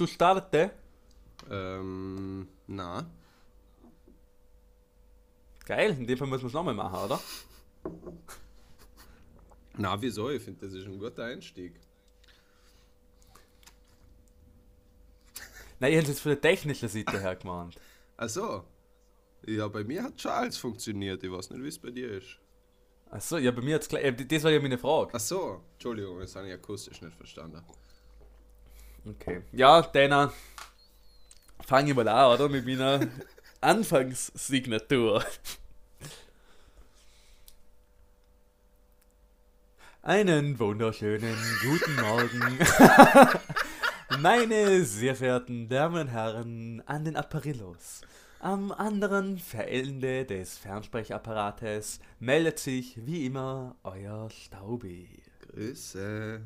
Willst du starten? Ähm, na. Geil, in dem Fall müssen wir es nochmal machen, oder? Na, wieso? Ich finde, das ist ein guter Einstieg. Nein, ich hätte es jetzt von der technischen Seite her gemeint. Ach so. Ja, bei mir hat schon alles funktioniert. Ich weiß nicht, wie es bei dir ist. Achso, ja, bei mir hat es gleich. äh, Das war ja meine Frage. Ach so. Entschuldigung, das habe ich akustisch nicht verstanden. Okay. Ja, dann fange ich mal an, oder? Mit meiner Anfangssignatur. Einen wunderschönen guten Morgen. Meine sehr verehrten Damen und Herren an den Apparillos. Am anderen Ende des Fernsprechapparates meldet sich wie immer euer Staubi. Grüße.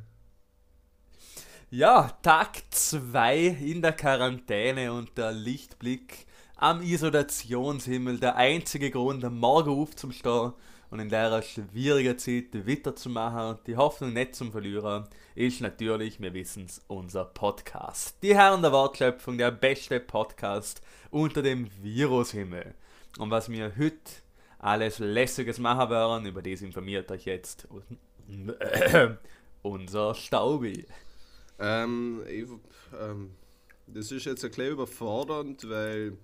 Ja, Tag 2 in der Quarantäne und der Lichtblick am Isolationshimmel. Der einzige Grund, am Morgen aufzustehen und in der schwierigen Zeit Witter zu machen und die Hoffnung nicht zum Verlieren, ist natürlich, wir wissen es, unser Podcast. Die Herren der Wortschöpfung, der beste Podcast unter dem Virushimmel. Und was wir heute alles Lässiges machen werden, über das informiert euch jetzt unser Staubi. Ähm, ich, ähm, das ist jetzt ein bisschen überfordernd, weil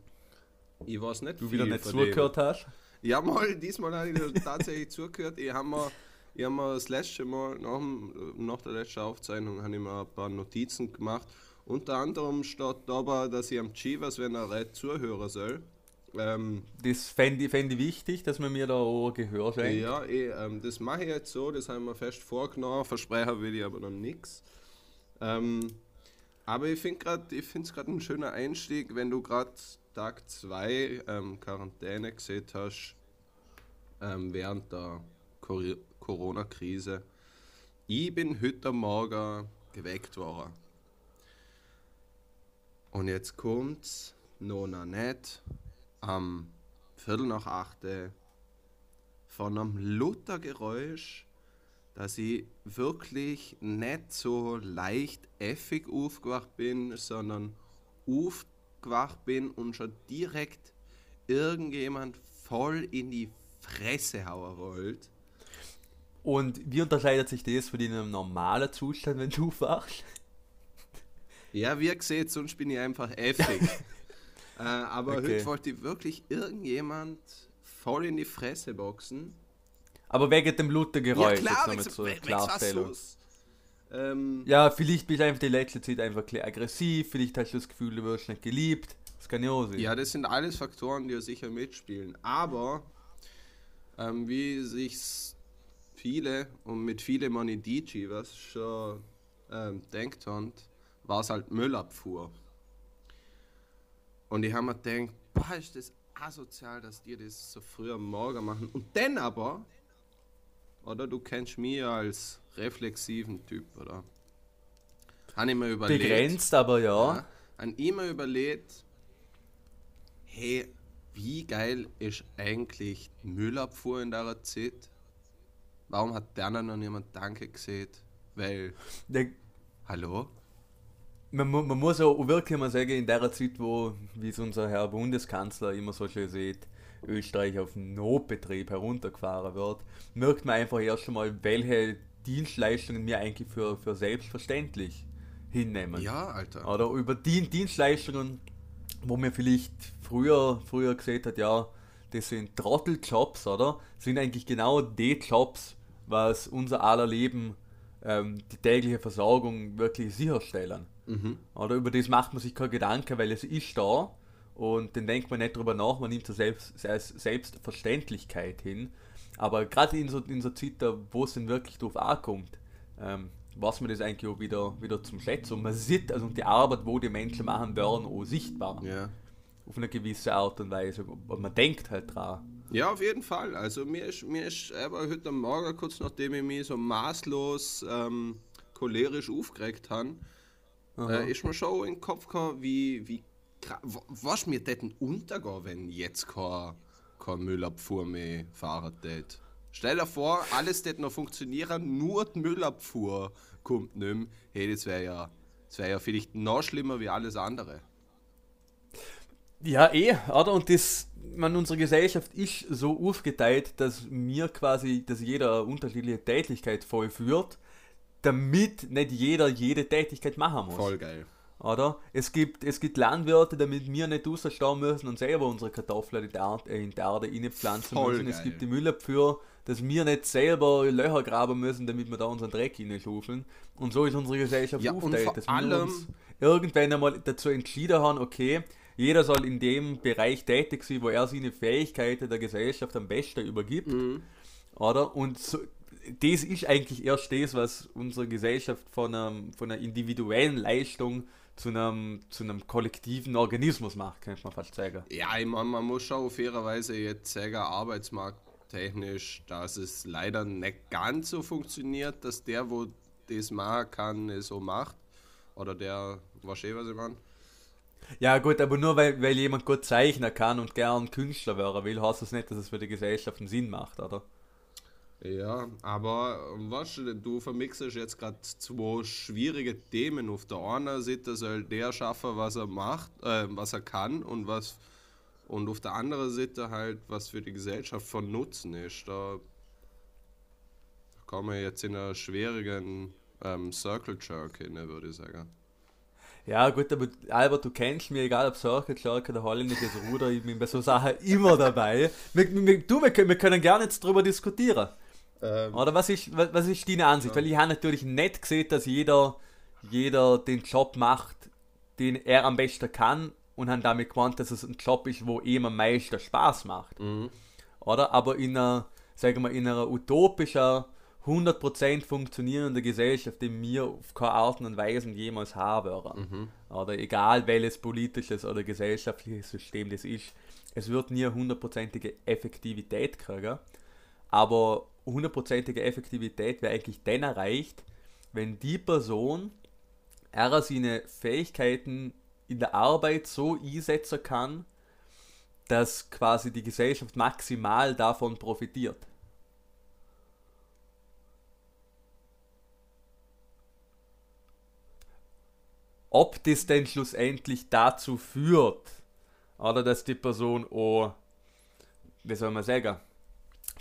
ich weiß nicht, Du wieder nicht zugehört hast? Dem. Ja, mal, diesmal habe ich tatsächlich zugehört. Ich habe mir, ich hab mir das letzte Mal, nach, dem- nach der letzten Aufzeichnung, habe ich mir ein paar Notizen gemacht. Unter anderem steht dabei, dass ich am Chivas, wenn er redet, zuhören soll. Ähm, Das fände ich, fänd ich wichtig, dass man mir da auch Gehör schenkt. Ja, eh, ähm, das mache ich jetzt so, das haben wir fest vorgenommen, versprechen will ich aber noch nichts. Ähm, aber ich finde es gerade ein schöner Einstieg, wenn du gerade Tag 2 ähm, Quarantäne gesehen hast, ähm, während der Cor- Corona-Krise. Ich bin heute Morgen geweckt worden. Und jetzt kommt's noch nicht am Viertel nach acht von einem Luthergeräusch, dass ich wirklich nicht so leicht effig aufgewacht bin, sondern aufgewacht bin und schon direkt irgendjemand voll in die Fresse hauen wollte. Und wie unterscheidet sich das von einem normalen Zustand, wenn du wachst? Ja, wie ihr seht, sonst bin ich einfach effig. äh, aber Okay. heute wollte ich wirklich irgendjemand voll in die Fresse boxen. Aber wegen dem Luthergeräusch, ja, klar, jetzt so, Klarstellung. ähm, Ja, vielleicht bist du einfach die letzte Zeit einfach ein aggressiv, vielleicht hast du das Gefühl, du wirst nicht geliebt. Das kann ja auch sein. Ja, das sind alles Faktoren, die ja sicher mitspielen. Aber ähm, wie sich viele, und mit viele meine DJ, was schon ähm, denkt haben, war es halt Müllabfuhr. Und ich habe mir gedacht, boah, ist das asozial, dass die das so früh am Morgen machen. Und dann aber, oder du kennst mich als reflexiven Typ, oder? Habe ich mir überlegt. Begrenzt, aber ja. Ja, an immer überlegt, hey, wie geil ist eigentlich Müllabfuhr in der Zeit? Warum hat der noch niemand Danke gesehen? Weil, Der- hallo? Man, man muss auch wirklich mal sagen, in der Zeit, wo, wie es unser Herr Bundeskanzler immer so schön sieht, Österreich auf Notbetrieb heruntergefahren wird, merkt man einfach erst einmal, welche Dienstleistungen wir eigentlich für, für selbstverständlich hinnehmen. Ja, Alter. Oder über die Dienstleistungen, wo man vielleicht früher, früher gesehen hat, ja, das sind Trotteljobs, oder? Sind eigentlich genau die Jobs, was unser aller Leben, ähm, die tägliche Versorgung wirklich sicherstellen. Mhm. Oder über das macht man sich keinen Gedanken, weil es ist da und dann denkt man nicht drüber nach, man nimmt es selbst, als Selbstverständlichkeit hin. Aber gerade in so, in so Zeiten, wo es dann wirklich drauf ankommt, ähm, was man das eigentlich auch wieder, wieder zum Schätzen. Und man sieht also die Arbeit, wo die Menschen machen, werden auch sichtbar. Ja. Auf eine gewisse Art und Weise. Und man denkt halt dran. Ja, auf jeden Fall. Also mir ist, mir ist aber heute am Morgen, kurz nachdem ich mich so maßlos ähm, cholerisch aufgeregt habe, äh, ist mir schon in den Kopf gekommen, wie, wie was mir denn untergehen, wenn jetzt kein, kein Müllabfuhr mehr fahren tät. Stell dir vor, alles das noch funktionieren, nur die Müllabfuhr kommt nicht mehr. Hey, das wäre ja, Das wäre ja vielleicht noch schlimmer wie alles andere. Ja, eh, oder? Und das, man, unsere Gesellschaft ist so aufgeteilt, dass mir quasi, dass jeder unterschiedliche Tätigkeit vollführt, damit nicht jeder jede Tätigkeit machen muss. Voll geil. Oder? Es gibt, es gibt Landwirte, damit wir nicht rausstehen müssen und selber unsere Kartoffeln in die Erde, in die Erde reinpflanzen Voll müssen. Es geil. gibt die Müllabfuhr, dass wir nicht selber Löcher graben müssen, damit wir da unseren Dreck hineinschaufeln. Und so ist unsere Gesellschaft Ja, aufgeteilt, dass wir uns irgendwann einmal dazu entschieden haben, okay, jeder soll in dem Bereich tätig sein, wo er seine Fähigkeiten der Gesellschaft am besten übergibt. Mhm. Oder? Und so, das ist eigentlich erst das, was unsere Gesellschaft von, einem, von einer individuellen Leistung zu einem, zu einem kollektiven Organismus macht, könnte man fast sagen. Ja, ich mein, man muss schon fairerweise jetzt sagen, arbeitsmarkttechnisch, dass es leider nicht ganz so funktioniert, dass der, wo das machen kann, es so macht. Oder der, weißt du, was ich meine? Ja gut, aber nur weil, weil jemand gut zeichnen kann und gern Künstler werden will, heißt das nicht, dass es für die Gesellschaft einen Sinn macht, oder? Ja, aber weißt du, du vermixest jetzt gerade zwei schwierige Themen. Auf der einen Seite soll der schaffen, was er macht, äh, was er kann und was und auf der anderen Seite halt, was für die Gesellschaft von Nutzen ist. Da kommen wir jetzt in einer schwierigen ähm, Circle Jerk hin, würde ich sagen. Ja gut, aber Albert, du kennst mich, egal ob Circle Jerk oder holländisches Ruder, ich bin bei so Sachen immer dabei. Wir, wir, du, wir, wir können gerne jetzt darüber diskutieren. Ähm, Oder was ist, was, was ist deine Ansicht? Weil ich habe natürlich nicht gesehen, dass jeder, jeder den Job macht, den er am besten kann und habe damit gemeint, dass es ein Job ist, wo ihm am meisten Spaß macht. mhm. Oder? Aber in einer, sagen wir, in einer utopischen, 100% funktionierenden Gesellschaft, die wir auf keine Art und Weise jemals haben werden. Mhm. Oder egal welches politisches oder gesellschaftliches System das ist, es wird nie hundertprozentige Effektivität kriegen. Aber hundertprozentige Effektivität wäre eigentlich dann erreicht, wenn die Person er seine Fähigkeiten in der Arbeit so einsetzen kann, dass quasi die Gesellschaft maximal davon profitiert. Ob das denn schlussendlich dazu führt, oder dass die Person auch, wie soll man sagen,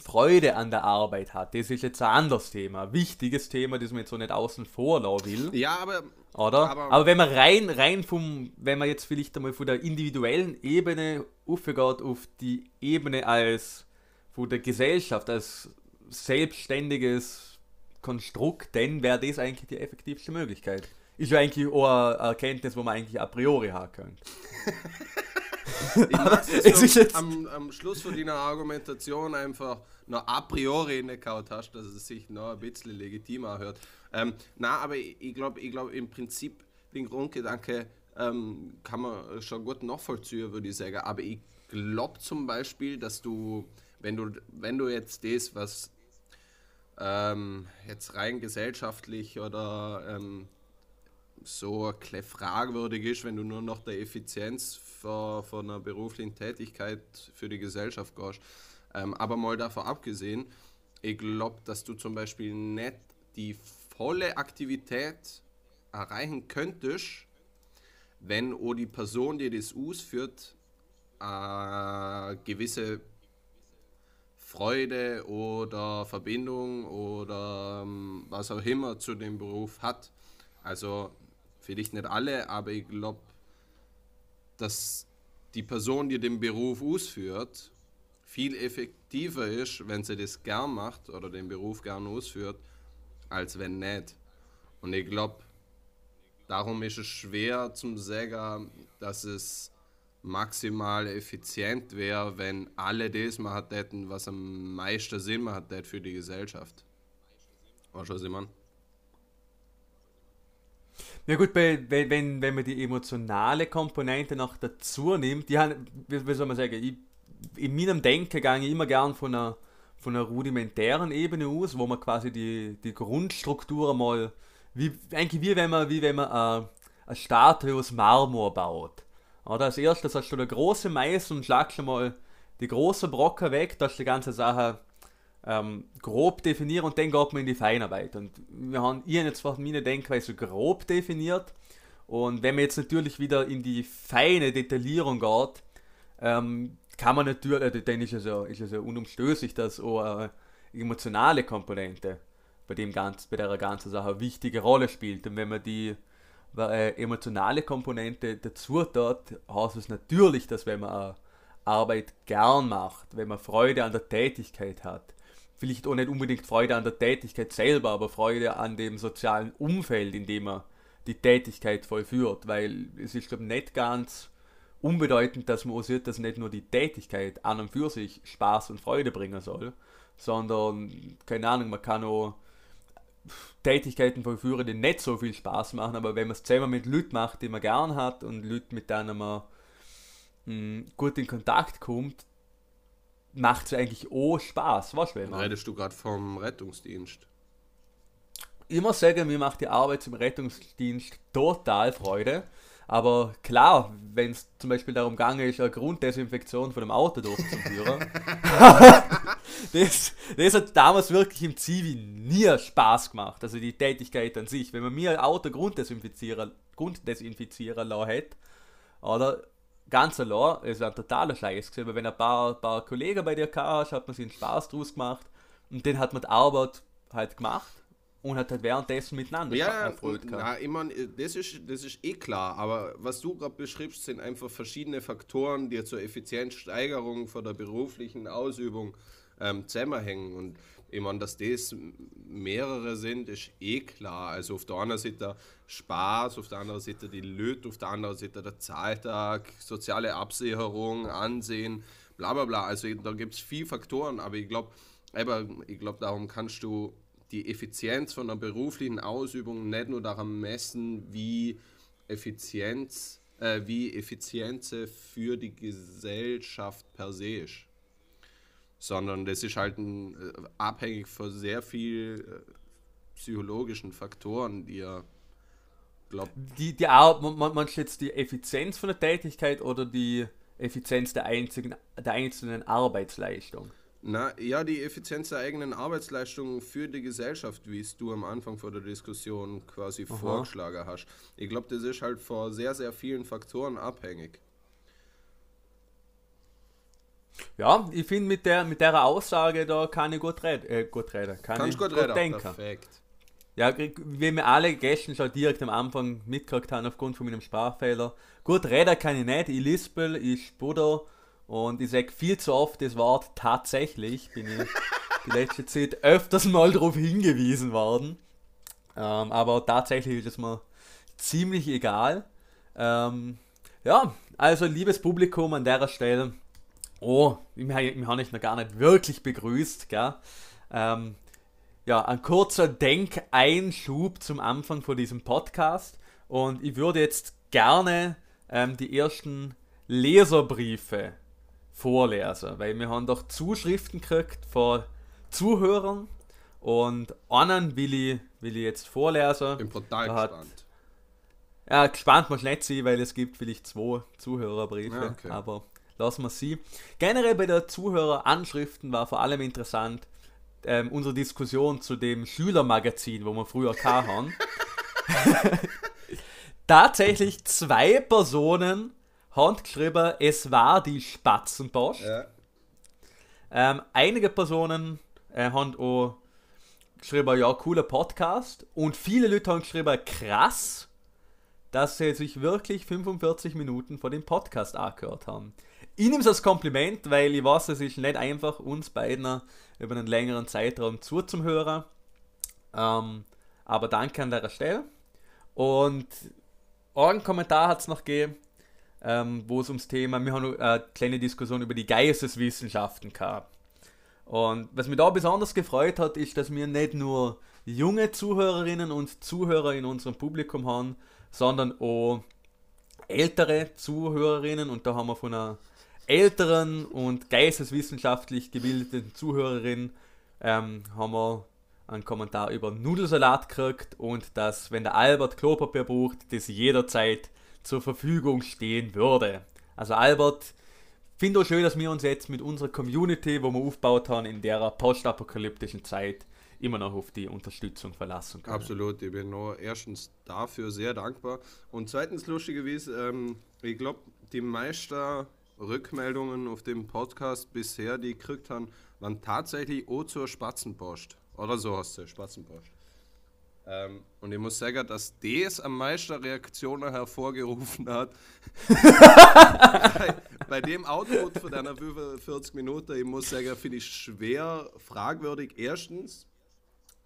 Freude an der Arbeit hat, das ist jetzt ein anderes Thema, wichtiges Thema, das man jetzt so nicht außen vor lassen will. Ja, aber Oder? Aber- Aber, wenn man rein, rein vom, wenn man jetzt vielleicht einmal von der individuellen Ebene aufgeht auf die Ebene als von der Gesellschaft, als selbstständiges Konstrukt, dann wäre das eigentlich die effektivste Möglichkeit. Ist ja eigentlich auch eine Erkenntnis, wo man eigentlich a priori haben könnte. Ich mag es am, am Schluss von deiner Argumentation einfach noch a priori reingehauen hast, dass es sich noch ein bisschen legitimer hört. Ähm, na, aber ich, glaube, ich glaub, im Prinzip den Grundgedanke ähm, kann man schon gut nachvollziehen, würde ich sagen. Aber ich glaube zum Beispiel, dass du, wenn du, wenn du jetzt das, was ähm, jetzt rein gesellschaftlich oder ähm, so fragwürdig ist, wenn du nur nach der Effizienz von, von einer beruflichen Tätigkeit für die Gesellschaft gehst. Ähm, aber mal davon abgesehen, ich glaube, dass du zum Beispiel nicht die volle Aktivität erreichen könntest, wenn auch die Person, die das ausführt, äh, gewisse Freude oder Verbindung oder ähm, was auch immer zu dem Beruf hat. Also vielleicht nicht alle, aber ich glaube, dass die Person, die den Beruf ausführt, viel effektiver ist, wenn sie das gern macht oder den Beruf gern ausführt, als wenn nicht. Und ich glaube, darum ist es schwer zum sagen, dass es maximal effizient wäre, wenn alle das machen hätten, was am meisten Sinn macht tät für die Gesellschaft. Weißt du, was ich meine? Ja gut, wenn, wenn, man die emotionale Komponente noch dazu nimmt, die haben, wie soll man sagen, ich, in meinem Denken gehe ich immer gern von einer, von einer rudimentären Ebene aus, wo man quasi die, die Grundstruktur mal, wie, eigentlich wie wenn man, wie wenn man äh, eine Statue aus Marmor baut. Oder als erstes hast du eine große Mais und schlagst schon mal die große Brocken weg, dass die ganze Sache ähm, grob definieren und dann geht man in die Feinarbeit. Und wir haben, habe jetzt von meiner Denkweise grob definiert Und wenn man jetzt natürlich wieder in die feine Detaillierung geht, ähm, kann man natürlich, äh, dann ist es ja, ist es ja unumstößlich, dass auch eine emotionale Komponente bei, dem ganz, bei der ganzen Sache eine wichtige Rolle spielt. Und wenn man die äh, emotionale Komponente dazu tut, heißt es natürlich, dass wenn man eine Arbeit gern macht, wenn man Freude an der Tätigkeit hat, vielleicht auch nicht unbedingt Freude an der Tätigkeit selber, aber Freude an dem sozialen Umfeld, in dem man die Tätigkeit vollführt, weil es ist glaube nicht ganz unbedeutend, dass man auch sieht, dass nicht nur die Tätigkeit an und für sich Spaß und Freude bringen soll, sondern, keine Ahnung, man kann auch Tätigkeiten vollführen, die nicht so viel Spaß machen, aber wenn man es zusammen mit Leuten macht, die man gern hat und Leuten, mit denen man mh, hm, gut in Kontakt kommt, macht es eigentlich auch Spaß, was man. Redest du gerade vom Rettungsdienst? Ich muss sagen, mir macht die Arbeit im Rettungsdienst total Freude. Aber klar, wenn es zum Beispiel darum gegangen ist, eine Grunddesinfektion von dem Auto durchzuführen, das, das hat damals wirklich im Zivi nie Spaß gemacht. Also die Tätigkeit an sich. Wenn man mir ein Auto grunddesinfizieren, grunddesinfizieren hätte, oder ganz allein, ist ein totaler Scheiß gewesen. wenn ein paar, paar Kollegen bei dir hast, hat man sich einen Spaß draus gemacht und den hat man die Arbeit halt gemacht und hat halt währenddessen miteinander ja, erfreut na, ich mein, das, ist, das ist eh klar, aber was du gerade beschreibst, sind einfach verschiedene Faktoren, die zur Effizienzsteigerung von der beruflichen Ausübung ähm, zusammenhängen und ich meine, dass das mehrere sind, ist eh klar. Also auf der einen Seite Spaß, auf der anderen Seite die Löt, auf der anderen Seite der Zahltag, soziale Absicherung, Ansehen, bla bla bla. Also da gibt es viele Faktoren, aber ich glaube, ich glaube, darum kannst du die Effizienz von der beruflichen Ausübung nicht nur daran messen, wie Effizienz, äh, wie Effizienz für die Gesellschaft per se ist sondern das ist halt ein, äh, abhängig von sehr viel äh, psychologischen Faktoren, die er glaubt. Die, die Ar man, man jetzt die Effizienz von der Tätigkeit oder die Effizienz der, einzigen, der einzelnen Arbeitsleistung? Na ja, die Effizienz der eigenen Arbeitsleistung für die Gesellschaft, wie es du am Anfang vor der Diskussion quasi Aha. vorgeschlagen hast. Ich glaube, das ist halt von sehr, sehr vielen Faktoren abhängig. Ja, ich finde mit der, mit der Aussage da kann ich gut reden. Äh, gut reden. Kann Kannst ich gut, reden. denken. Perfekt. Ja, wie wir alle gestern schon direkt am Anfang mitgekriegt haben aufgrund von meinem Sprachfehler. Gut reden kann ich nicht. Ich lispel, ich spuder und ich sage viel zu oft das Wort tatsächlich. Bin ich die letzte Zeit öfters mal darauf hingewiesen worden. Ähm, aber tatsächlich ist es mir ziemlich egal. Ähm, ja, also liebes Publikum an der Stelle, Oh, wir, haben ich noch gar nicht wirklich begrüßt, gell? Ähm, ja, ein kurzer Denkeinschub zum Anfang von diesem Podcast. Und ich würde jetzt gerne ähm, die ersten Leserbriefe vorlesen, weil wir haben doch Zuschriften gekriegt von Zuhörern und einen will ich, will ich jetzt vorlesen. Bin total gespannt. ja, gespannt muss nicht sein, weil es gibt vielleicht zwei Zuhörerbriefe, ja, okay. aber lassen wir sie. Generell bei der Zuhöreranschriften war vor allem interessant ähm, unsere Diskussion zu dem Schülermagazin, wo wir früher haben. Tatsächlich zwei Personen haben geschrieben, es war die Spatzenpost. Ja. Ähm, einige Personen äh, haben auch geschrieben, ja, cooler Podcast. Und viele Leute haben geschrieben, krass, dass sie sich wirklich 45 Minuten vor dem Podcast angehört haben. Ich nehme es als Kompliment, weil ich weiß, es ist nicht einfach, uns beiden über einen längeren Zeitraum zuzuhören. Ähm, aber danke an der Stelle. Und einen Kommentar hat es noch gegeben, ähm, wo es ums Thema, wir haben eine kleine Diskussion über die Geisteswissenschaften gehabt. Und was mich da besonders gefreut hat, ist, dass wir nicht nur junge Zuhörerinnen und Zuhörer in unserem Publikum haben, sondern auch ältere Zuhörerinnen. Und da haben wir von einer älteren und geisteswissenschaftlich gebildeten Zuhörerin ähm, haben wir einen Kommentar über Nudelsalat gekriegt und dass, wenn der Albert Klopapier braucht, das jederzeit zur Verfügung stehen würde. Also Albert, finde auch schön, dass wir uns jetzt mit unserer Community, wo wir aufgebaut haben, in der postapokalyptischen Zeit immer noch auf die Unterstützung verlassen können. Absolut, ich bin nur erstens dafür sehr dankbar. Und zweitens, lustigerweise, ähm, ich glaube, die meisten Rückmeldungen auf dem Podcast bisher, die ich gekriegt haben, waren tatsächlich auch zur Spatzenpost. Oder so hast du, Spatzenpost. Ähm, und ich muss sagen, dass das am meisten Reaktionen hervorgerufen hat. bei, bei, dem Output von deiner 45 Minuten, ich muss sagen, finde ich schwer fragwürdig. Erstens.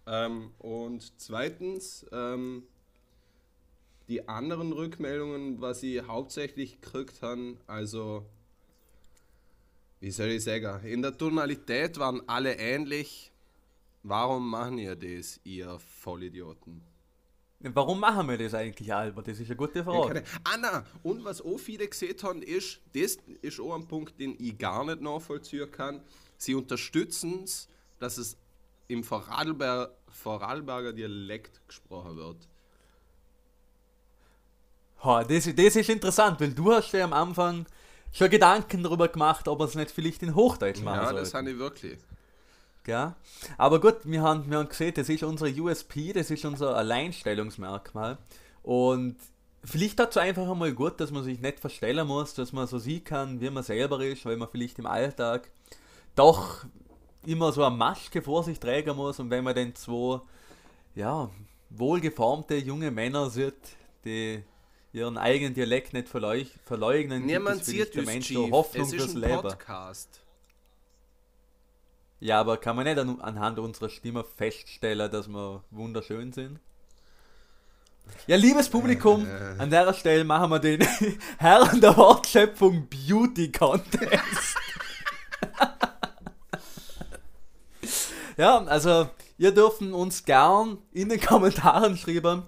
Ähm, und zweitens, ähm, die anderen Rückmeldungen, was sie hauptsächlich gekriegt haben, also wie soll ich sagen, in der Tonalität waren alle ähnlich. Warum machen ihr das, ihr Vollidioten? Warum machen wir das eigentlich, Albert? Das ist eine gute Frage. Ja, Anna, und was auch viele gesehen haben, ist, das ist auch ein Punkt, den ich gar nicht nachvollziehen kann. Sie unterstützen es, dass es im Vorarlberger, Vorarlberger Dialekt gesprochen wird. Ha, das, das ist interessant, weil du hast ja am Anfang schon Gedanken darüber gemacht, ob man es nicht vielleicht in Hochdeutsch machen Ja, das habe ich wirklich. Ja. Aber gut, wir haben, wir haben gesehen, das ist unsere USP, das ist unser Alleinstellungsmerkmal. Und vielleicht dazu einfach einmal gut, dass man sich nicht verstellen muss, dass man so sehen kann, wie man selber ist, weil man vielleicht im Alltag doch immer so eine Maske vor sich tragen muss und wenn man dann zwei, ja, wohlgeformte junge Männer sieht, die ihren eigenen Dialekt nicht verleugnen, Niemand sieht der Mensch. Hoffnung es ist fürs Leben. Ja, aber kann man nicht an, anhand unserer Stimme feststellen, dass wir wunderschön sind? Ja, liebes Publikum, äh, an der Stelle machen wir den Herren der Wortschöpfung Beauty Contest. ja, also ihr dürfen uns gern in den Kommentaren schreiben,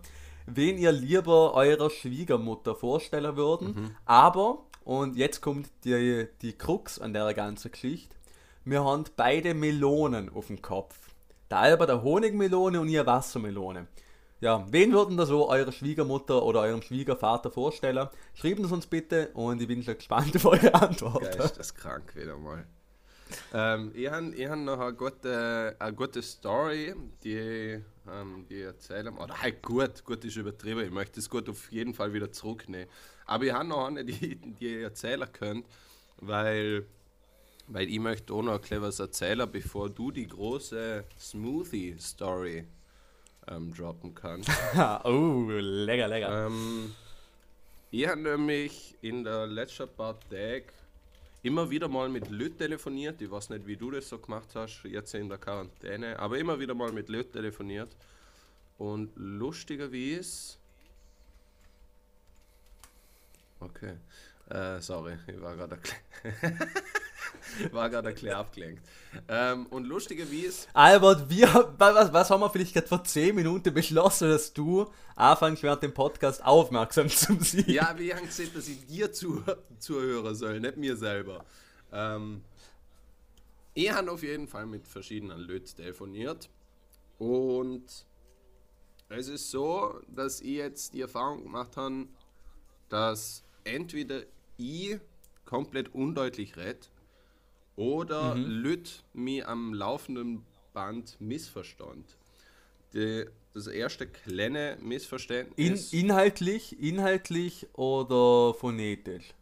wen ihr lieber eurer Schwiegermutter vorstellen würden. Mhm. Aber, und jetzt kommt die, die Krux an der ganzen Geschichte, wir haben beide Melonen auf dem Kopf. Der Albert eine Honigmelone und ihr Wassermelone. Ja, wen würden da so eure Schwiegermutter oder eurem Schwiegervater vorstellen? Schreibt es uns bitte und ich bin schon gespannt auf eure Antwort. Geist das krank wieder mal. ähm, ich habe hab noch eine gute, eine gute Story, die, ähm, die erzählen. Oder halt gut, gut ist übertrieben. Ich möchte es gut auf jeden Fall wieder zurücknehmen. Aber ich habe noch eine, die, die ihr erzählen könnt, weil weil ich möchte auch noch ein was erzählen, bevor du die große Smoothie-Story ähm, droppen kannst. oh, lecker, lecker. Ähm, ich habe nämlich in der letzten paar Tagen immer wieder mal mit Leuten telefoniert. Ich weiß nicht, wie du das so gemacht hast, jetzt in der Quarantäne, aber immer wieder mal mit Leuten telefoniert. Und lustigerweise. Okay. Äh, sorry, ich war gerade. War gerade bisschen abgelenkt. Ähm, und lustigerweise. Albert, wir, was, was haben wir vielleicht gerade vor 10 Minuten beschlossen, dass du anfängst während dem Podcast aufmerksam zu sein? Ja, wir haben gesehen, dass ich dir zu, zuhören soll, nicht mir selber. Ähm, ich habe auf jeden Fall mit verschiedenen Leuten telefoniert. Und es ist so, dass ich jetzt die Erfahrung gemacht habe, dass entweder ich komplett undeutlich rede oder mhm. Leute mich am laufenden Band missverstand. Die, das erste kleine Missverständnis. In, inhaltlich, inhaltlich oder phonetisch?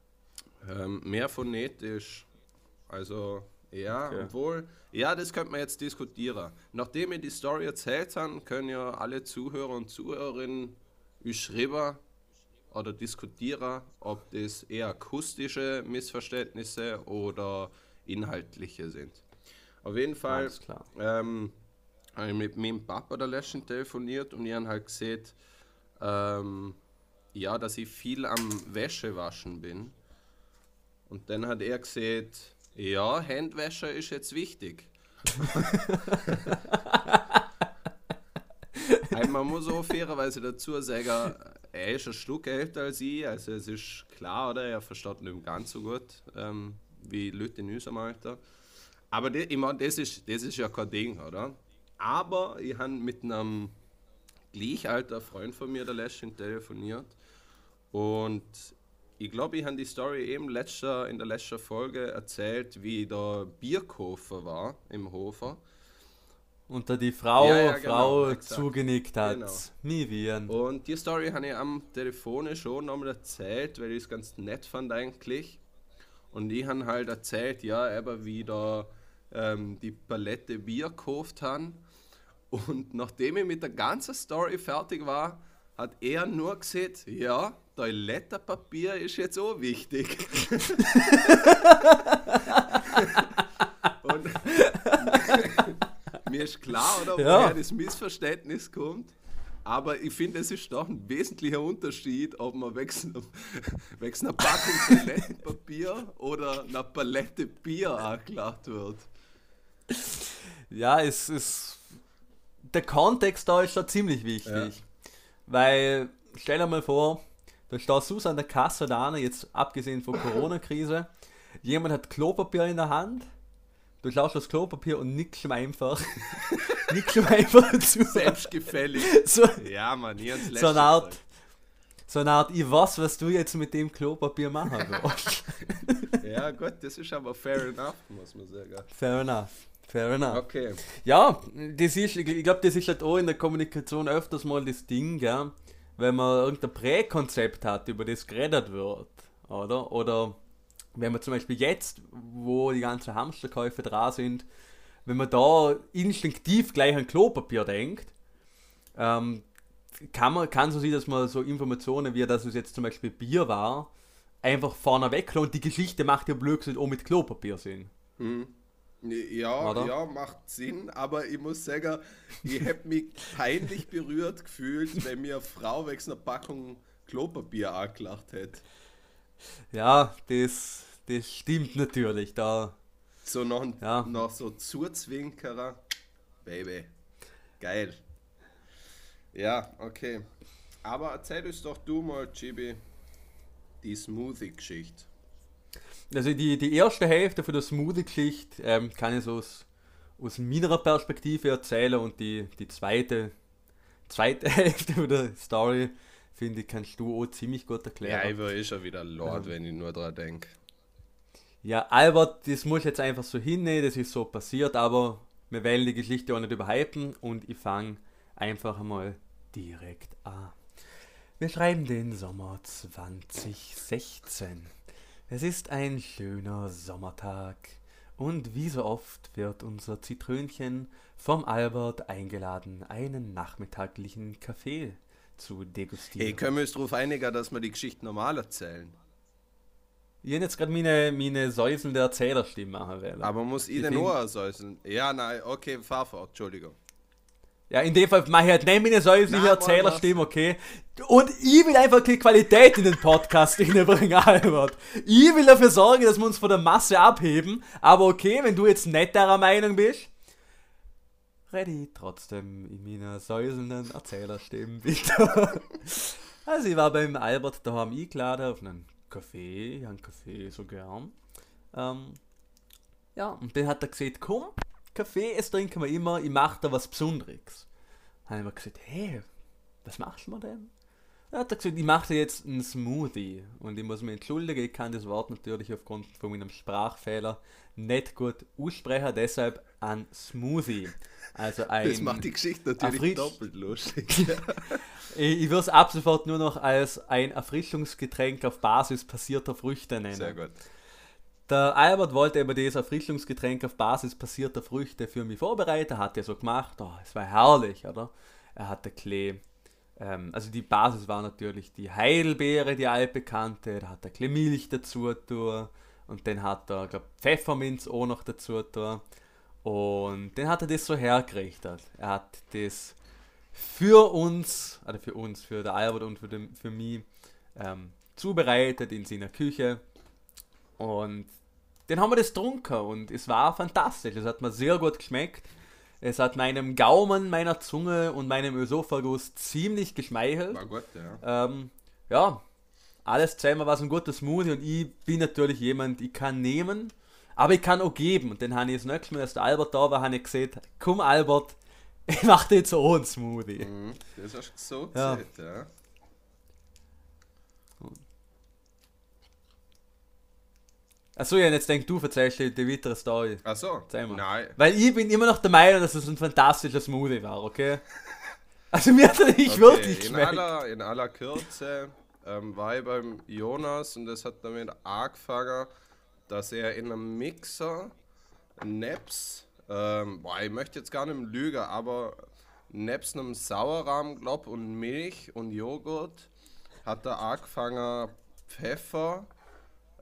Ähm, mehr phonetisch. Also, ja, okay. obwohl, ja, das könnte man jetzt diskutieren. Nachdem wir die Story erzählt haben, können ja alle Zuhörer und Zuhörerinnen schreiben oder diskutieren, ob das eher akustische Missverständnisse oder inhaltliche sind. Auf jeden Fall ähm, habe ich mit meinem Papa der letzten telefoniert und ich habe halt gesehen, ähm, ja, dass ich viel am Wäschewaschen bin. Und dann hat er gesagt, ja, Handwäsche ist jetzt wichtig. man muss auch fairerweise dazu sagen, er ist ein Stück älter als ich, also es ist klar, oder? Er versteht nicht ganz so gut, ähm, wie Leute in unserem Alter. Aber die, ich meine, das ist, das ist ja kein Ding, oder? Aber ich habe mit einem gleichalter Freund von mir der letzten telefoniert und ich glaube, ich habe die Story eben letzter, in der letzten Folge erzählt, wie der Bierkofer war im Hofer. Und da die Frau, Ja, ja, genau, Frau zugenickt hat. Genau. Nie Viren. Und die Story habe ich am Telefon schon nochmal erzählt, weil ich es ganz nett fand eigentlich. Und die haben halt erzählt, ja, eben wieder ähm, die Palette Bier gekauft haben. Und nachdem ich mit der ganzen Story fertig war, hat er nur gesagt, ja, Toilettenpapier ist jetzt auch wichtig. Und mir ist klar, oder Ja. woher das Missverständnis kommt. Aber ich finde, es ist doch ein wesentlicher Unterschied, ob man wegen wegen einer Packung Toilettenpapier oder einer Palette Bier angeklagt wird. Ja, es ist. Der Kontext da ist schon ziemlich wichtig. Weil, stell dir mal vor, da steht Sus an der Kasse da, einer, jetzt abgesehen von Corona-Krise, jemand hat Klopapier in der Hand, du schaust das Klopapier und nickst ihm einfach. nickst ihm einfach dazu. Selbstgefällig. So, Ja, Mann, ich hab's so eine Art. So eine Art, ich weiß, was du jetzt mit dem Klopapier machen willst. Ja, gut, das ist aber fair enough, muss man sagen. Fair enough. Fair enough. Okay. Ja, das ist, ich glaube, das ist halt auch in der Kommunikation öfters mal das Ding, gell? wenn man irgendein Präkonzept hat, über das geredet wird, oder? Oder wenn man zum Beispiel jetzt, wo die ganzen Hamsterkäufe dran sind, wenn man da instinktiv gleich an Klopapier denkt, ähm, kann man, kann so sein, dass man so Informationen wie, dass es jetzt zum Beispiel Bier war, einfach vorne weg und die Geschichte macht ja blöd gesagt auch mit Klopapier Sinn. Ja, Oder? ja, macht Sinn, aber ich muss sagen, ich habe mich peinlich berührt gefühlt, wenn mir eine Frau wegen einer Packung Klopapier angelacht hätte. Ja, das, das stimmt natürlich. Da, So noch, ein, Ja. noch so Zuzwinkerer. Baby. Geil. Ja, okay. Aber erzähl uns doch du mal, Chibi, die Smoothie-Geschichte. also die, die erste Hälfte von der Smoothie-Geschichte ähm, kann ich so aus, aus meiner Perspektive erzählen und die, die zweite, zweite Hälfte von der Story, finde ich, kannst du auch ziemlich gut Ja, erklären. ich wäre eh schon wieder Lord, wenn ich nur dran denke. Ja, Albert, das muss ich jetzt einfach so hinnehmen, das ist so passiert, aber wir wollen die Geschichte auch nicht überhypen und ich fange einfach mal direkt an. Wir schreiben den Sommer 2016. Es ist ein schöner Sommertag und wie so oft wird unser Zitrönchen vom Albert eingeladen, einen nachmittaglichen Kaffee zu degustieren. Hey, können wir uns darauf einigen, dass wir die Geschichte normal erzählen? Ich habe jetzt gerade meine, meine säuselnde Erzählerstimme machen wollen. Aber muss ich Ich denn nur säuseln? Ja, nein, okay, fahr fort, Entschuldigung. Ja, in dem Fall mache ich halt nicht meine Nein, Erzählerstimme, okay? Und ich will einfach die Qualität in den Podcast hineinbringen, Albert. Ich will dafür sorgen, dass wir uns von der Masse abheben. Aber okay, wenn du jetzt nicht deiner Meinung bist, rede ich trotzdem in meiner säuselnden Erzählerstimme bitte. Also ich war beim Albert daheim eingeladen auf einen Kaffee, ich habe einen Kaffee so gern. Ähm, ja, und dann hat er gesagt, komm, Kaffee, es trinken wir immer, ich mache da was Besonderes. Dann habe ich mir gesagt, hey, was machst du denn? Dann hat er gesagt, ich mache jetzt einen Smoothie. Und ich muss mich entschuldigen, ich kann das Wort natürlich aufgrund von meinem Sprachfehler nicht gut aussprechen, deshalb ein Smoothie. Also ein... Das macht die Geschichte natürlich doppelt lustig. Ich, würde es ab sofort nur noch als ein Erfrischungsgetränk auf Basis passierter Früchte nennen. Sehr gut. Der Albert wollte aber dieses Erfrischungsgetränk auf Basis passierter Früchte für mich vorbereiten, hat er so gemacht. Oh, es war herrlich, oder? Er hatte Klee. Ähm, also die Basis war natürlich die Heidelbeere, die altbekannte. Da hat er Klee Milch dazu tun. Und dann hat er, glaube Pfefferminz auch noch dazu tun. Und dann hat er das so hergerichtet. Er hat das für uns, also für uns, für der Albert und für, den, für mich ähm, zubereitet in seiner Küche. Und dann haben wir das getrunken und es war fantastisch. Es hat mir sehr gut geschmeckt. Es hat meinem Gaumen, meiner Zunge und meinem Ösophagus ziemlich geschmeichelt. War gut, ja. Ähm, ja, alles zusammen war so ein guter Smoothie und ich bin natürlich jemand, ich kann nehmen, aber ich kann auch geben. Und dann habe ich das nächste Mal, als der Albert da war, habe ich gesagt, komm Albert, ich mache dir jetzt auch einen Smoothie. Mhm, Das hast du so Ja. gesagt, ja. Achso, ja, jetzt denk du, erzählst dir die weitere Story. Achso. Nein. Weil ich bin immer noch der Meinung, dass es ein fantastischer Smoothie war, okay? Also mir hat er nicht Okay, wirklich in geschmeckt. aller, in aller Kürze ähm, war ich beim Jonas und das hat damit angefangen, dass er in einem Mixer nebst, ähm, boah, ich möchte jetzt gar nicht lügen, aber nebst einem Sauerrahm, glaub und Milch und Joghurt hat er angefangen Pfeffer,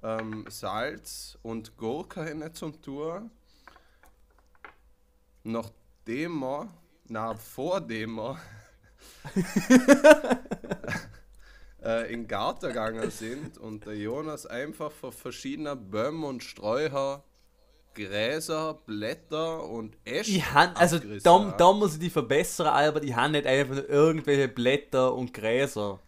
ähm, Salz und Gurke rein zum Tour. Nachdem er, na vordem er äh, in den Garten gegangen sind und der Jonas einfach von verschiedenen Bäumen und Sträucher Gräser, Blätter und Äste Ich han, also da, da muss ich die verbessern, aber ich habe nicht einfach nur irgendwelche Blätter und Gräser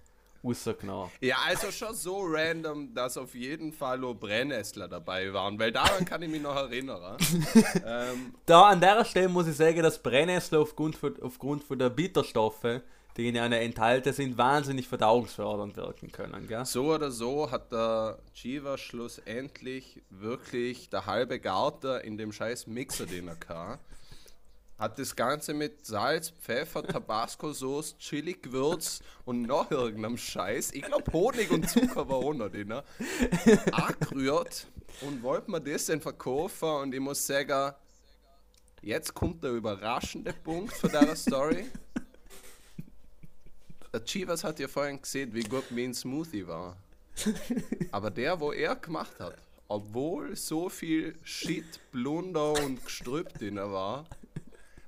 rausgenommen. Ja, also schon so random, dass auf jeden Fall nur Brennnessler dabei waren, weil daran kann ich mich noch erinnern. ähm, Da an der Stelle muss ich sagen, dass Brennnessel aufgrund von, aufgrund von der Bitterstoffe, die in einer enthalten sind, wahnsinnig verdauungsfördernd wirken können. Gell? so oder so hat der Chiva schlussendlich wirklich der halbe Garten in dem scheiß Mixer, den er kann. Hat das Ganze mit Salz, Pfeffer, Tabasco-Sauce, Chili-Gewürz und noch irgendeinem Scheiß, ich glaube Honig und Zucker war auch noch drin, angerührt und wollte mir das dann verkaufen und ich muss sagen, jetzt kommt der überraschende Punkt von der Story. Der Chivas hat ja vorhin gesehen, wie gut mein Smoothie war. Aber der, wo er gemacht hat, obwohl so viel Shit, Blunder und Gestrüpp drin war,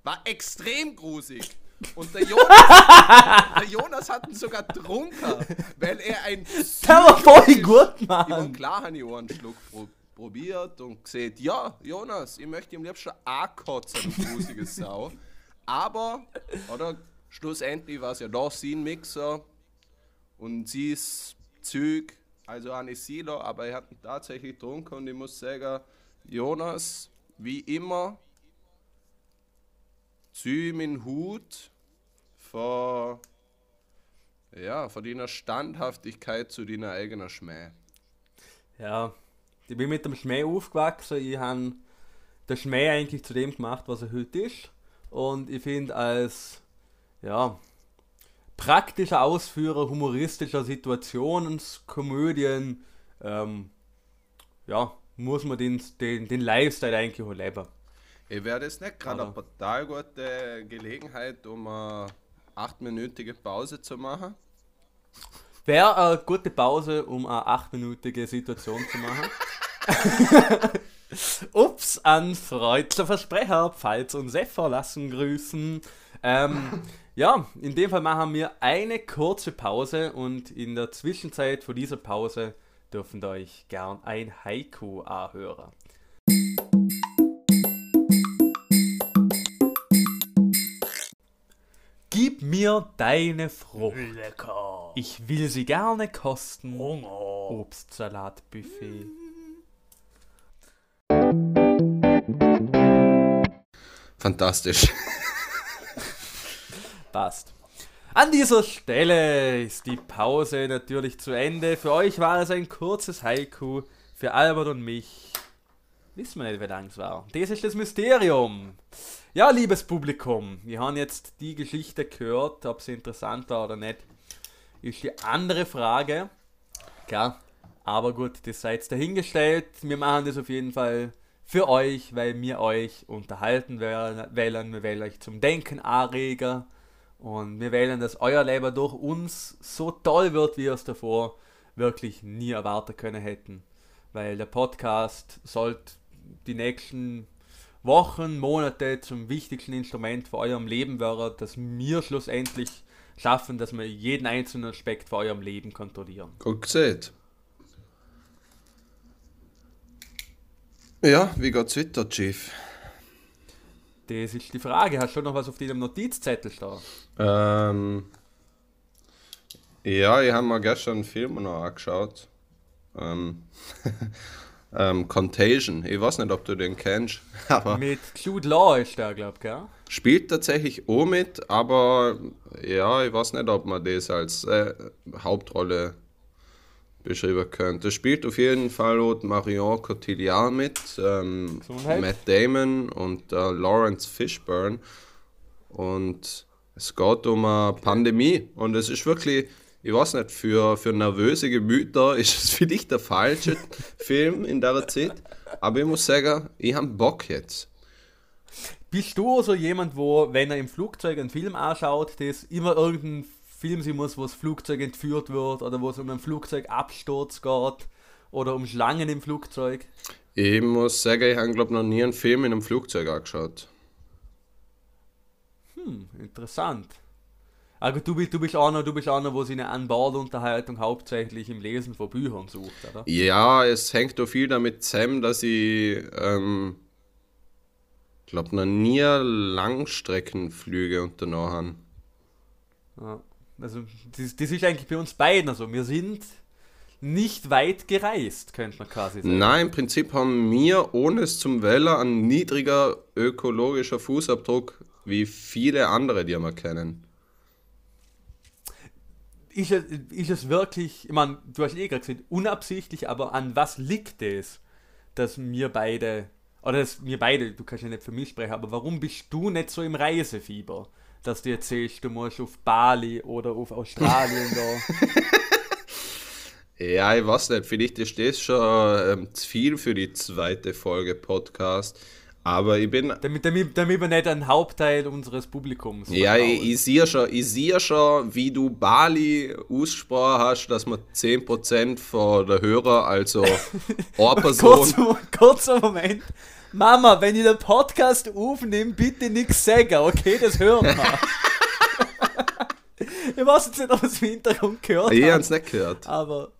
war extrem grusig. Und der Jonas, der Jonas hat ihn sogar trunken, weil er ein Der war voll gut, ich Mann! klar, habe ich auch einen Schluck pro probiert und gesehen, ja, Jonas, ich möchte am liebsten auch kotzen, du grusige Sau. Aber, oder, schlussendlich war es ja doch sein Mixer und sie ist Züg, also eine Silo, aber er hat ihn tatsächlich getrunken und ich muss sagen, Jonas, wie immer, zieh meinen Hut vor, ja, vor deiner Standhaftigkeit zu deiner eigenen Schmäh. Ja, ich bin mit dem Schmäh aufgewachsen. Ich habe den Schmäh eigentlich zu dem gemacht, was er heute ist. Und ich finde, als ja, praktischer Ausführer humoristischer Situationskomödien, ähm, ja, muss man den, den, den Lifestyle eigentlich auch leben. Ich werde jetzt nicht gerade eine total gute Gelegenheit, um eine achtminütige Pause zu machen. Wäre eine gute Pause, um eine achtminütige Situation zu machen. Ups, an Freudler Versprecher, Pfalz und Seffer lassen grüßen. Ähm, ja, in dem Fall machen wir eine kurze Pause und in der Zwischenzeit von dieser Pause dürfen euch gern ein Haiku anhören. Gib mir deine Frucht. Lecker. Ich will sie gerne kosten. Hunger. Obstsalatbuffet. Fantastisch. Passt. An dieser Stelle ist die Pause natürlich zu Ende. Für euch war es ein kurzes Haiku. Für Albert und mich wissen wir nicht, wie lang war. Das ist das Mysterium. Ja, liebes Publikum, wir haben jetzt die Geschichte gehört, ob sie interessant war oder nicht, ist die andere Frage. Klar, aber gut, das sei jetzt dahingestellt. Wir machen das auf jeden Fall für euch, weil wir euch unterhalten wählen, wir wählen euch zum Denken anregen und wir wählen, dass euer Leben durch uns so toll wird, wie wir es davor wirklich nie erwarten können hätten. Weil der Podcast sollte die nächsten Wochen, Monate zum wichtigsten Instrument für eurem Leben werden, dass wir schlussendlich schaffen, dass wir jeden einzelnen Aspekt von eurem Leben kontrollieren. Gut gesehen. Ja, wie geht's weiter, Chief? Das ist die Frage. Hast du noch was auf deinem Notizzettel stehen? Ähm, ja, ich habe mir gestern einen Film noch angeschaut. Ähm, ähm, Contagion. Ich weiß nicht, ob du den kennst, aber Mit Jude Law ist der, glaub ich, gell? spielt tatsächlich auch mit, aber ja, ich weiß nicht, ob man das als äh, Hauptrolle beschreiben könnte. Es spielt auf jeden Fall auch Marion Cotillard mit, ähm. Matt Damon und äh, Lawrence Fishburne. Und es geht um eine Pandemie. Und es ist wirklich, ich weiß nicht, für, für nervöse Gemüter ist es vielleicht der falsche Film in der Zeit. Aber ich muss sagen, ich habe Bock jetzt. Bist du so jemand, wo, wenn er im Flugzeug einen Film anschaut, das immer irgendein Film sein muss, wo das Flugzeug entführt wird oder wo es um einen Flugzeugabsturz geht oder um Schlangen im Flugzeug? Ich muss sagen, ich habe glaube noch nie einen Film in einem Flugzeug angeschaut. Hm, interessant. Aber du bist, du bist einer, du bist einer, wo seine An-Bord-Unterhaltung hauptsächlich im Lesen von Büchern sucht, oder? Ja, es hängt auch viel damit zusammen, dass ich, ähm, glaube, noch nie Langstreckenflüge unternommen habe. Ja. Also, das, das ist eigentlich bei uns beiden so. Wir sind nicht weit gereist, könnte man quasi sagen. Nein, im Prinzip haben wir, ohne es zum Wählen, einen niedriger ökologischer Fußabdruck wie viele andere, die wir kennen. Ist es, ist es wirklich, ich meine, du hast eh gerade gesagt, unabsichtlich, aber an was liegt es, dass wir beide, oder dass wir beide, du kannst ja nicht für mich sprechen, aber warum bist du nicht so im Reisefieber? Dass du erzählst, du musst auf Bali oder auf Australien da. Ja, ich weiß nicht, vielleicht ist das schon ähm, zu viel für die zweite Folge Podcast. Aber ich bin. Damit, damit, damit wir nicht einen Hauptteil unseres Publikums Ja, ich, ich sehe schon, ich sehe schon, wie du Bali ausgesprochen hast, dass man 10% von der Hörer, also eine Person. Kurzer, kurzer Moment. Mama, wenn ich den Podcast aufnehme, bitte nichts sagen, okay? Das hört man. ich weiß jetzt nicht, ob es im Hintergrund gehört Ich habe es nicht gehört. aber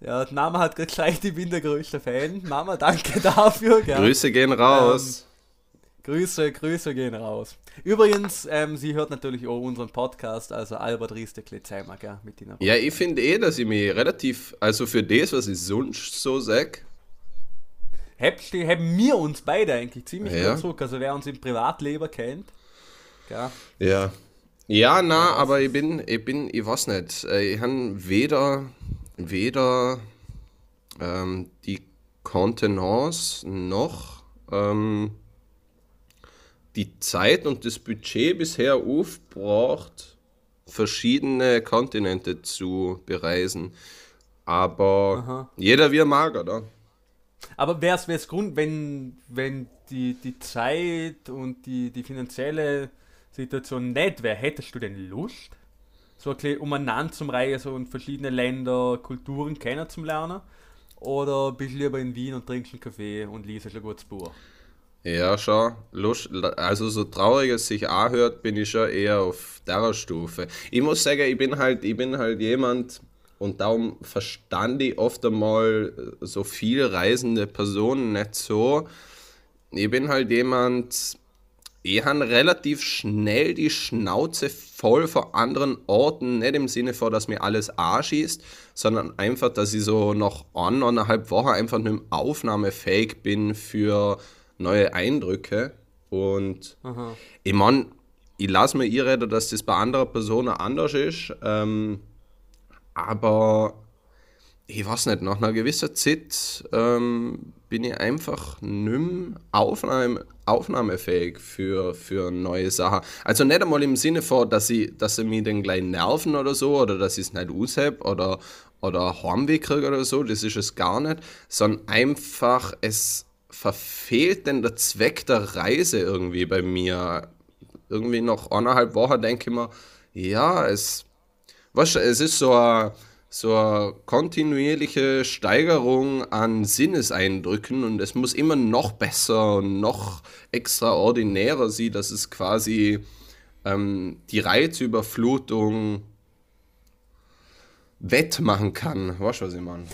ja, die Mama hat gerade gesagt, ich bin der größte Fan. Mama, danke dafür. Gell? Grüße gehen raus. Grüße, Grüße gehen raus. Übrigens, ähm, sie hört natürlich auch unseren Podcast, also Albert Riestekle Zeimer, gell, mit ihnen. ja, ich finde eh, dass ich mich relativ, also für das, was ich sonst so sag, haben wir uns beide eigentlich ziemlich Ja. gut zurück. Also wer uns im Privatleben kennt, gell, Ja. Ja, na, aber ich bin, ich bin, ich weiß nicht, äh, ich habe weder, weder ähm, die Kontenance noch ähm, die Zeit und das Budget bisher aufgebracht, verschiedene Kontinente zu bereisen. Aber Aha. jeder wie er mag, oder? Aber wäre es Grund, wenn, wenn die, die Zeit und die, die finanzielle Situation nicht wäre, hättest du denn Lust, so ein bisschen umeinander zum Reisen und verschiedene Länder, Kulturen kennenzulernen? Oder bist du lieber in Wien und trinkst einen Kaffee und liest ein gutes Buch? Ja, schon. Lust, also so traurig es sich anhört, bin ich schon eher auf der Stufe. Ich muss sagen, ich bin halt, ich bin halt jemand und darum verstand ich oft einmal so viel reisende Personen nicht so. Ich bin halt jemand, ich habe relativ schnell die Schnauze voll von anderen Orten, nicht im Sinne von, dass mir alles anschießt, sondern einfach, dass ich so noch eineinhalb Wochen einfach nicht aufnahmefähig bin für neue Eindrücke. Und Aha. ich meine, ich lasse mir irreden, dass das bei anderen Personen anders ist, ähm, aber ich weiß nicht, nach einer gewissen Zeit ähm, bin ich einfach nicht aufnahme, aufnahmefähig für, für neue Sachen. Also nicht einmal im Sinne von, dass, ich, dass sie mich dann gleich nerven oder so, oder dass ich es nicht aushebe oder, oder Heimweh kriege oder so, das ist es gar nicht, sondern einfach, es verfehlt denn der Zweck der Reise irgendwie bei mir. Irgendwie nach eineinhalb Wochen denke ich mir, ja, es, weißt es ist so eine, so kontinuierliche Steigerung an Sinneseindrücken und es muss immer noch besser und noch extraordinärer sein, dass es quasi ähm, die Reizüberflutung wettmachen kann. Weißt du, was ich meine?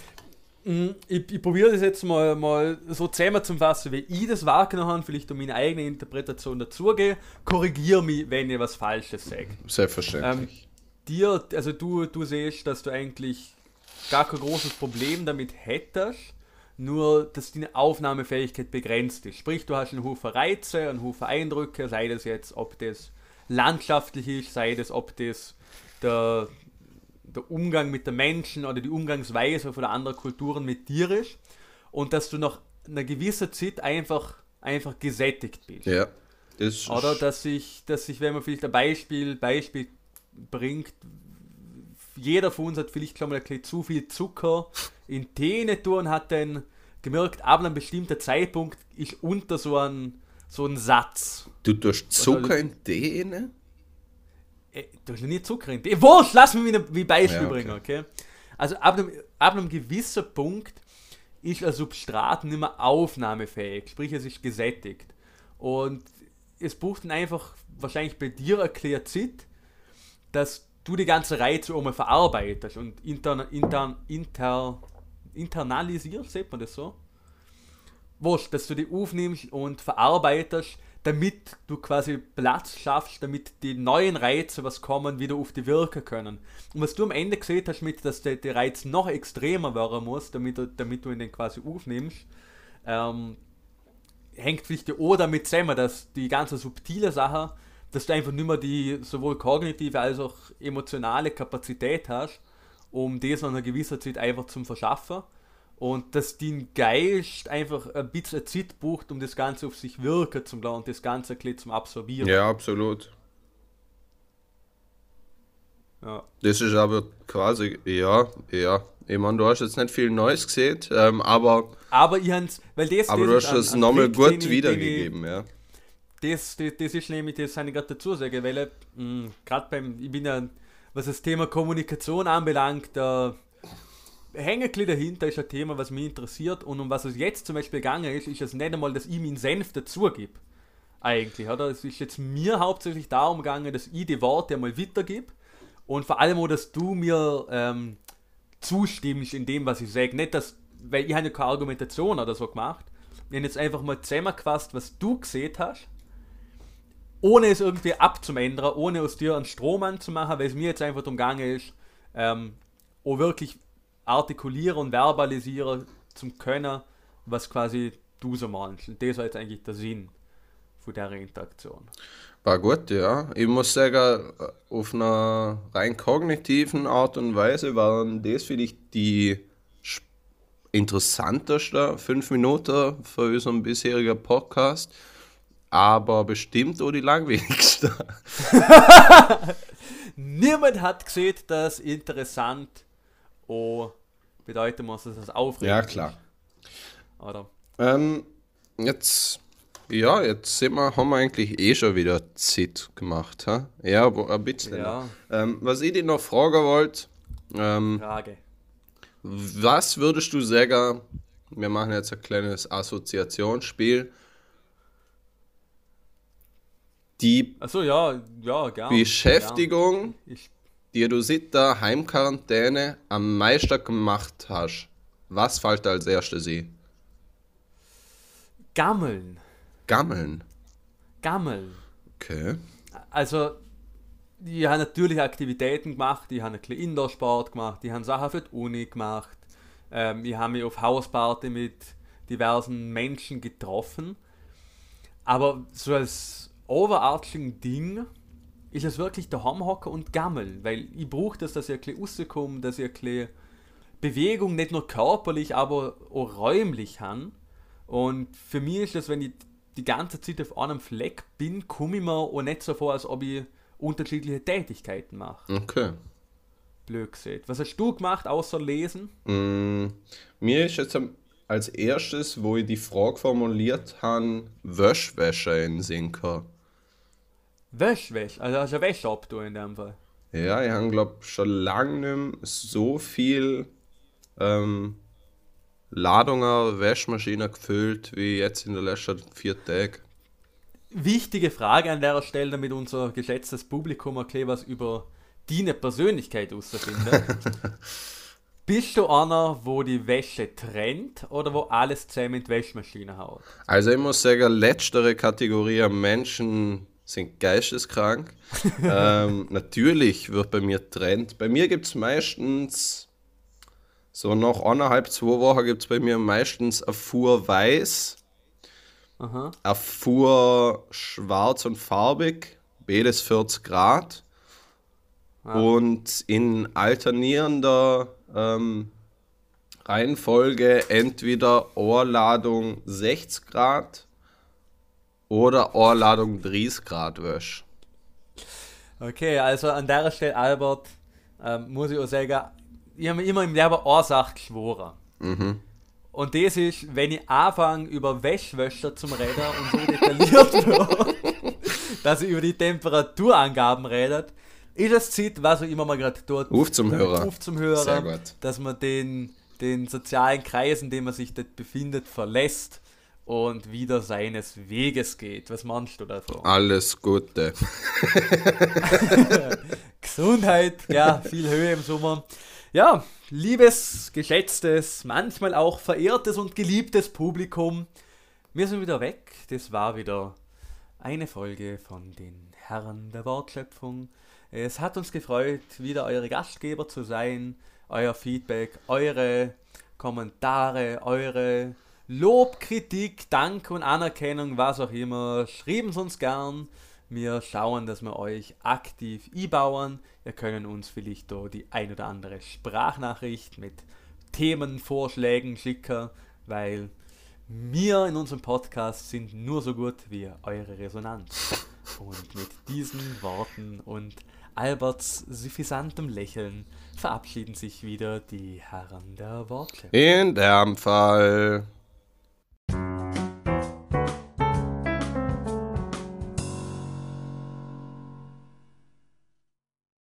Mm, Ich, ich probiere das jetzt mal, mal so zusammenzufassen, wie ich das wahrgenommen habe, vielleicht um meine eigene Interpretation dazugehe. Korrigiere mich, wenn ich was Falsches sage. Selbstverständlich. dir, also du, du siehst, dass du eigentlich gar kein großes Problem damit hättest, nur dass deine Aufnahmefähigkeit begrenzt ist. Sprich, du hast einen Haufen Reize, einen Haufen Eindrücke, sei das jetzt, ob das landschaftlich ist, sei das, ob das der, der Umgang mit den Menschen oder die Umgangsweise von anderen Kulturen mit dir ist und dass du nach einer gewissen Zeit einfach, einfach gesättigt bist. Ja. Das Oder dass ich, dass ich, wenn man vielleicht ein Beispiel, Beispiel bringt, jeder von uns hat vielleicht schon mal ein bisschen zu viel Zucker in Tee tun, hat dann gemerkt, ab einem bestimmten Zeitpunkt ist unter so ein, so ein Satz. Du tust Zucker in Tee? Äh, Du hast noch nie Zucker in Tee. Wurscht, lass mich wieder wie Beispiel Ja, okay. bringen, okay? Also ab einem, ab einem gewissen Punkt ist ein Substrat nicht mehr aufnahmefähig, sprich es ist gesättigt. Und es braucht dann einfach wahrscheinlich bei dir erklärt Zeit, dass du die ganze Reize einmal verarbeitest und intern, intern, inter, internalisierst, sagt man das so? Wurscht, dass du die aufnimmst und verarbeitest, damit du quasi Platz schaffst, damit die neuen Reize, was kommen, wieder auf die wirken können. Und was du am Ende gesehen hast, mit, dass der, der Reiz noch extremer werden muss, damit, du- damit du ihn dann quasi aufnimmst, ähm, hängt vielleicht auch damit zusammen, dass die ganze subtile Sache, dass du einfach nicht mehr die sowohl kognitive als auch emotionale Kapazität hast, um das nach einer gewissen Zeit einfach zum Verschaffen. Und dass dein Geist einfach ein bisschen Zeit braucht, um das Ganze auf sich wirken zu lassen und das Ganze ein bisschen zum Absorbieren. Ja, absolut. Ja. Das ist aber quasi, ja, ja. Ich meine, du hast jetzt nicht viel Neues gesehen, ähm, aber, Aber ich hans, weil das, aber das du hast das ein nochmal den gut ich- wiedergegeben, ja. Den ich, das, das, das ist nämlich, das kann ich gerade dazu sagen, weil gerade beim, ich bin ja, was das Thema Kommunikation anbelangt, da hänge ein bisschen dahinter, ist ein Thema, was mich interessiert und um was es jetzt zum Beispiel gegangen ist, ist es nicht einmal, dass ich meinen Senf dazu gebe. Eigentlich, oder? Es ist jetzt mir hauptsächlich darum gegangen, dass ich die Worte einmal weitergebe und vor allem auch, dass du mir ähm, zustimmst in dem, was ich sage. Nicht, dass, weil ich habe ja keine Argumentation oder so gemacht. Ich habe jetzt einfach mal zusammengefasst, was du gesehen hast, ohne es irgendwie abzuändern, ohne aus dir einen Strohmann zu machen, weil es mir jetzt einfach darum gegangen ist, ähm, auch wirklich artikulieren und verbalisieren zum Können, was quasi du so meinst. Und das war jetzt eigentlich der Sinn von der Interaktion. War gut, ja. Ich muss sagen, auf einer rein kognitiven Art und Weise waren das für dich die interessanteste fünf Minuten für unseren bisherigen Podcast, aber bestimmt auch die langweiligste. Niemand hat gesehen, dass interessant auch bedeuten muss, dass es aufregend Ja, klar. Oder? Ähm, jetzt, ja, jetzt sind wir, haben wir eigentlich eh schon wieder Zeit gemacht, ha? Ja, aber ein bisschen. Ja. Ähm, was ich dich noch fragen wollte, ähm, Frage. Was würdest du sagen, wir machen jetzt ein kleines Assoziationsspiel, die Achso, ja, ja. Beschäftigung, Gern. Ich, die du seit der Heimquarantäne am meisten gemacht hast, was fällt als erstes ein? Gammeln. Gammeln. Gammeln. Okay. Also, ich habe natürlich Aktivitäten gemacht, ich habe ein bisschen Indoor-Sport gemacht, ich habe Sachen für die Uni gemacht, ähm, ich habe mich auf Hausparty mit diversen Menschen getroffen. Aber so als overarching Ding ist es wirklich daheim hocken und gammeln, weil ich brauche das, dass ich ein bisschen rauskomme, dass ich ein bisschen Bewegung nicht nur körperlich, aber auch räumlich habe. Und für mich ist das, wenn ich die ganze Zeit auf einem Fleck bin, komme ich mir auch nicht so vor, als ob ich unterschiedliche Tätigkeiten mache. Okay. Blöd gesehen. Was hast du gemacht, außer lesen? Mm, mir ist jetzt als erstes, wo ich die Frage formuliert habe, Wäschwäsche in den Sinn gekommen. Wäsch, Wäsch. Also hast du Wäsche abtun in dem Fall. Ja, ich habe, glaube schon lange nicht so viel ähm, Ladungen Waschmaschine gefüllt wie jetzt in den letzten vier Tagen. Wichtige Frage an der Stelle, damit unser geschätztes Publikum erklärt, was über deine Persönlichkeit herausfindet. Bist du einer, wo die Wäsche trennt oder wo alles zusammen in die Wäschmaschine haut? Also ich muss sagen, letztere Kategorie an Menschen sind geisteskrank. ähm, natürlich wird bei mir trennt. Bei mir gibt es meistens, so nach eineinhalb, zwei Wochen gibt es bei mir meistens Fuhr weiß, Aha. Fuhr schwarz und farbig, beides 40 Grad. ja. und in alternierender ähm, Reihenfolge entweder Ohrladung 60 Grad oder Ohrladung 30 Grad wäsch. Okay, also an der Stelle, Albert, ähm, muss ich auch sagen, ich habe immer im Leben Sache geschworen. Mhm. Und das ist, wenn ich anfange über Wäschwäscher zum Reden und so detailliert wird, dass ich über die Temperaturangaben redet, ist es Zeit, was auch immer man gerade tut. Ruf zum Hörer. Ruf zum Hörer, Sehr gut. dass man den, den sozialen Kreis, in dem man sich dort befindet, verlässt und wieder seines Weges geht. Was meinst du davon? Alles Gute. Gesundheit, ja, viel Höhe im Sommer. Ja, liebes, geschätztes, manchmal auch verehrtes und geliebtes Publikum, wir sind wieder weg. Das war wieder eine Folge von den Herren der Wortschöpfung. Es hat uns gefreut, wieder eure Gastgeber zu sein. Euer Feedback, eure Kommentare, eure Lob, Kritik, Dank und Anerkennung, was auch immer. Schreiben Sie uns gern. Wir schauen, dass wir euch aktiv einbauen. Wir können uns vielleicht da die ein oder andere Sprachnachricht mit Themenvorschlägen schicken, weil wir in unserem Podcast sind nur so gut wie eure Resonanz. Und mit diesen Worten und Alberts suffisantem Lächeln verabschieden sich wieder die Herren der Worte. In dem Fall.